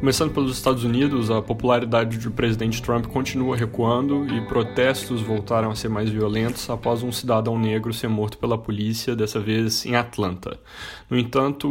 Começando pelos Estados Unidos, a popularidade do presidente Trump continua recuando e protestos voltaram a ser mais violentos após um cidadão negro ser morto pela polícia, dessa vez em Atlanta. No entanto,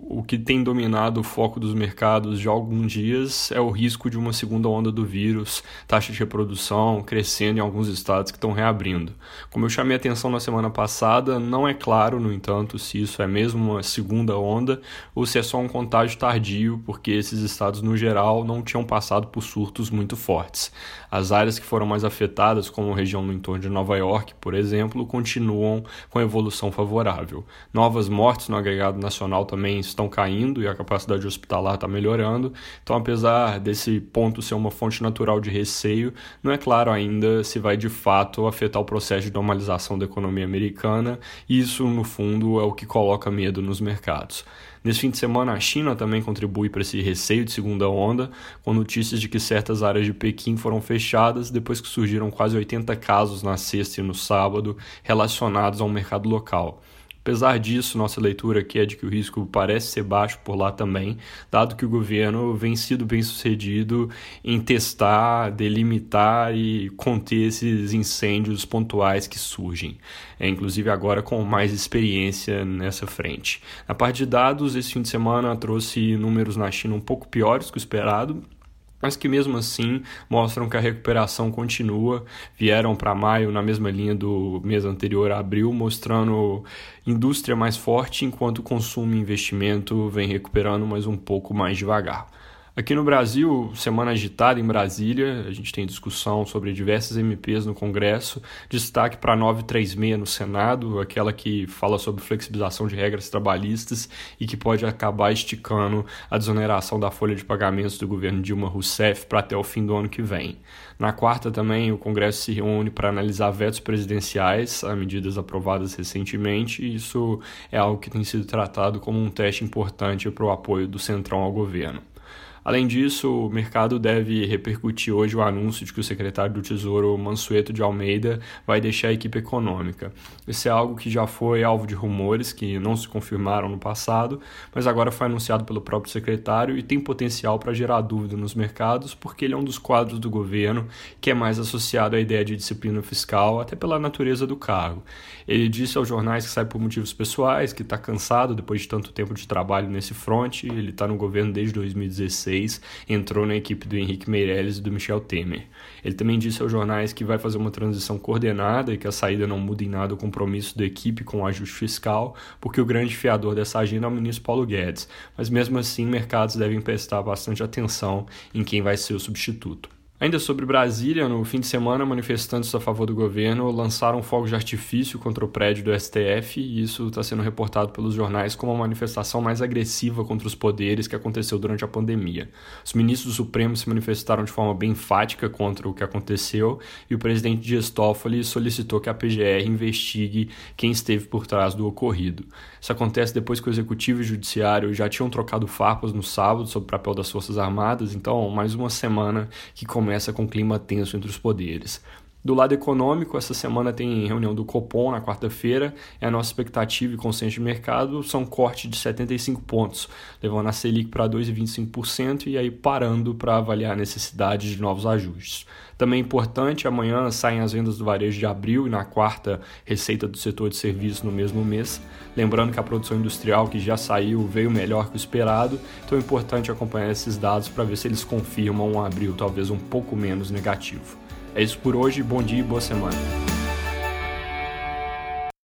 o que tem dominado o foco dos mercados já há alguns dias é o risco de uma segunda onda do vírus, taxa de reprodução crescendo em alguns estados que estão reabrindo. Como eu chamei a atenção na semana passada, não é claro, no entanto, se isso é mesmo uma segunda onda ou se é só um contágio tardio, porque esses estados no geral não tinham passado por surtos muito fortes. As áreas que foram mais afetadas, como a região no entorno de Nova York, por exemplo, continuam com evolução favorável. Novas mortes no agregado nacional também estão caindo e a capacidade hospitalar está melhorando. Então, apesar desse ponto ser uma fonte natural de receio, não é claro ainda se vai de fato afetar o processo de normalização da economia americana, e isso, no fundo, é o que coloca medo nos mercados. Nesse fim de semana, a China também contribui para esse receio de segunda onda, com notícias de que certas áreas de Pequim foram fechadas depois que surgiram quase 80 casos na sexta e no sábado relacionados ao mercado local. Apesar disso, nossa leitura aqui é de que o risco parece ser baixo por lá também, dado que o governo vem sido bem sucedido em testar, delimitar e conter esses incêndios pontuais que surgem, é, inclusive agora com mais experiência nessa frente. Na parte de dados, esse fim de semana trouxe números na China um pouco piores que o esperado, mas que mesmo assim mostram que a recuperação continua. Vieram para maio na mesma linha do mês anterior, abril, mostrando indústria mais forte, enquanto consumo e investimento vem recuperando, mas um pouco mais devagar. Aqui no Brasil, semana agitada em Brasília, a gente tem discussão sobre diversas MPs no Congresso, destaque para a 936 no Senado, aquela que fala sobre flexibilização de regras trabalhistas e que pode acabar esticando a desoneração da folha de pagamentos do governo Dilma Rousseff para até o fim do ano que vem. Na quarta também, o Congresso se reúne para analisar vetos presidenciais a medidas aprovadas recentemente, e isso é algo que tem sido tratado como um teste importante para o apoio do Centrão ao governo. Além disso, o mercado deve repercutir hoje o anúncio de que o secretário do Tesouro, Mansueto de Almeida, vai deixar a equipe econômica. Isso é algo que já foi alvo de rumores que não se confirmaram no passado, mas agora foi anunciado pelo próprio secretário e tem potencial para gerar dúvida nos mercados, porque ele é um dos quadros do governo que é mais associado à ideia de disciplina fiscal, até pela natureza do cargo. Ele disse aos jornais que sai por motivos pessoais, que está cansado depois de tanto tempo de trabalho nesse fronte, ele está no governo desde 2016 2016, entrou na equipe do Henrique Meirelles e do Michel Temer. Ele também disse aos jornais que vai fazer uma transição coordenada e que a saída não muda em nada o compromisso da equipe com o ajuste fiscal, porque o grande fiador dessa agenda é o ministro Paulo Guedes. Mas mesmo assim, mercados devem prestar bastante atenção em quem vai ser o substituto. Ainda sobre Brasília, no fim de semana, manifestantes a favor do governo lançaram fogos de artifício contra o prédio do STF e isso está sendo reportado pelos jornais como a manifestação mais agressiva contra os poderes que aconteceu durante a pandemia. Os ministros do Supremo se manifestaram de forma bem enfática contra o que aconteceu e o presidente Dias Toffoli solicitou que a PGR investigue quem esteve por trás do ocorrido. Isso acontece depois que o Executivo e o Judiciário já tinham trocado farpas no sábado sobre o papel das Forças Armadas, então mais uma semana que começa começa com um clima tenso entre os poderes. Do lado econômico, essa semana tem reunião do Copom na quarta-feira. É a nossa expectativa e consenso de mercado são corte de 75 pontos, levando a Selic para 2,25% e aí parando para avaliar a necessidade de novos ajustes. Também é importante, amanhã saem as vendas do varejo de abril e na quarta, receita do setor de serviços no mesmo mês. Lembrando que a produção industrial que já saiu veio melhor que o esperado, então é importante acompanhar esses dados para ver se eles confirmam um abril talvez um pouco menos negativo. É isso por hoje, bom dia e boa semana.